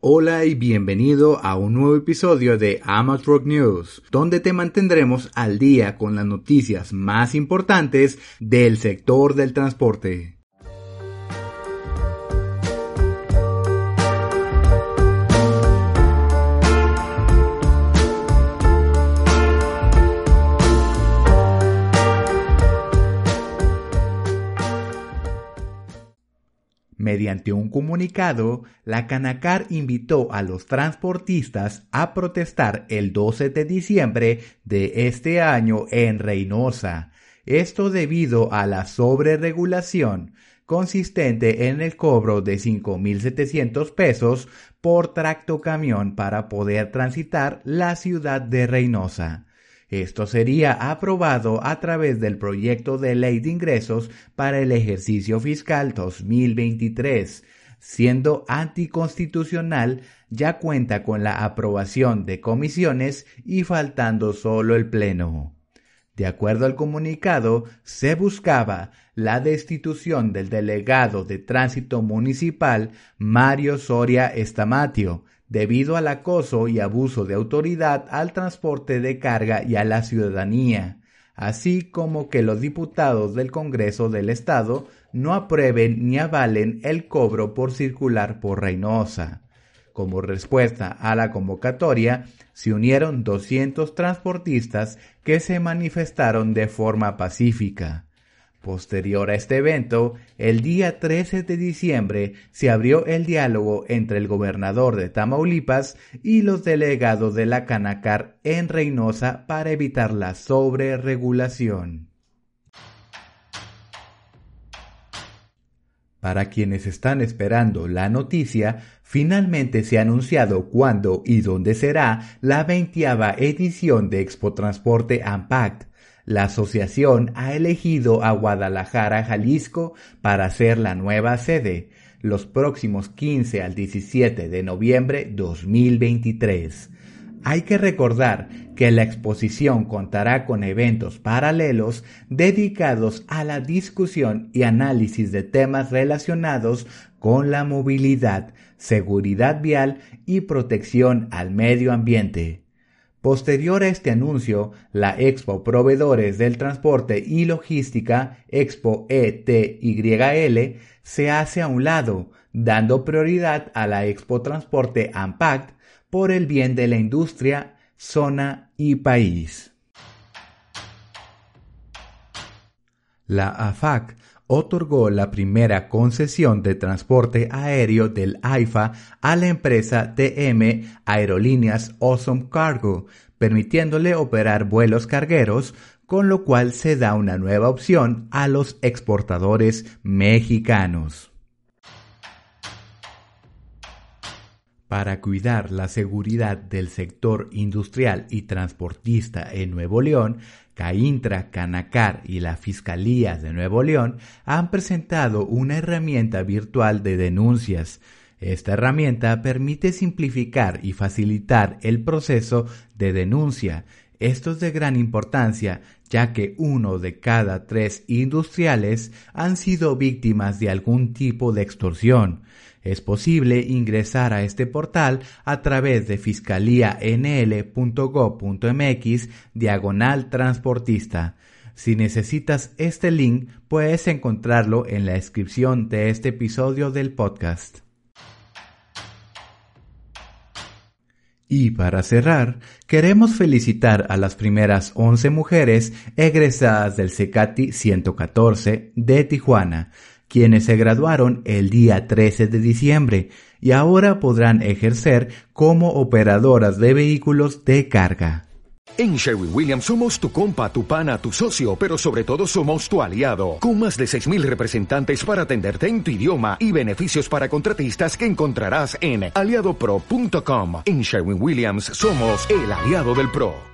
Hola y bienvenido a un nuevo episodio de Amateur News, donde te mantendremos al día con las noticias más importantes del sector del transporte. Mediante un comunicado, la Canacar invitó a los transportistas a protestar el 12 de diciembre de este año en Reynosa. Esto debido a la sobreregulación consistente en el cobro de 5.700 pesos por tracto camión para poder transitar la ciudad de Reynosa. Esto sería aprobado a través del proyecto de ley de ingresos para el ejercicio fiscal 2023. Siendo anticonstitucional, ya cuenta con la aprobación de comisiones y faltando solo el Pleno. De acuerdo al comunicado, se buscaba la destitución del delegado de tránsito municipal Mario Soria Estamatio, debido al acoso y abuso de autoridad al transporte de carga y a la ciudadanía, así como que los diputados del Congreso del Estado no aprueben ni avalen el cobro por circular por Reynosa. Como respuesta a la convocatoria, se unieron 200 transportistas que se manifestaron de forma pacífica. Posterior a este evento, el día 13 de diciembre se abrió el diálogo entre el gobernador de Tamaulipas y los delegados de la Canacar en Reynosa para evitar la sobreregulación. Para quienes están esperando la noticia, finalmente se ha anunciado cuándo y dónde será la veintiava edición de Expo Transporte Ampact, la asociación ha elegido a Guadalajara, Jalisco, para ser la nueva sede los próximos 15 al 17 de noviembre 2023. Hay que recordar que la exposición contará con eventos paralelos dedicados a la discusión y análisis de temas relacionados con la movilidad, seguridad vial y protección al medio ambiente. Posterior a este anuncio, la Expo Proveedores del Transporte y Logística, Expo ETYL, se hace a un lado, dando prioridad a la Expo Transporte AMPACT por el bien de la industria, zona y país. La AFAC otorgó la primera concesión de transporte aéreo del AIFA a la empresa TM Aerolíneas Awesome Cargo, permitiéndole operar vuelos cargueros, con lo cual se da una nueva opción a los exportadores mexicanos. Para cuidar la seguridad del sector industrial y transportista en Nuevo León, Caintra, Canacar y la Fiscalía de Nuevo León han presentado una herramienta virtual de denuncias. Esta herramienta permite simplificar y facilitar el proceso de denuncia. Esto es de gran importancia, ya que uno de cada tres industriales han sido víctimas de algún tipo de extorsión. Es posible ingresar a este portal a través de fiscalianl.gov.mx diagonal transportista. Si necesitas este link, puedes encontrarlo en la descripción de este episodio del podcast. Y para cerrar, queremos felicitar a las primeras 11 mujeres egresadas del CECATI 114 de Tijuana, quienes se graduaron el día 13 de diciembre y ahora podrán ejercer como operadoras de vehículos de carga. En Sherwin Williams somos tu compa, tu pana, tu socio, pero sobre todo somos tu aliado, con más de 6.000 representantes para atenderte en tu idioma y beneficios para contratistas que encontrarás en aliadopro.com. En Sherwin Williams somos el aliado del PRO.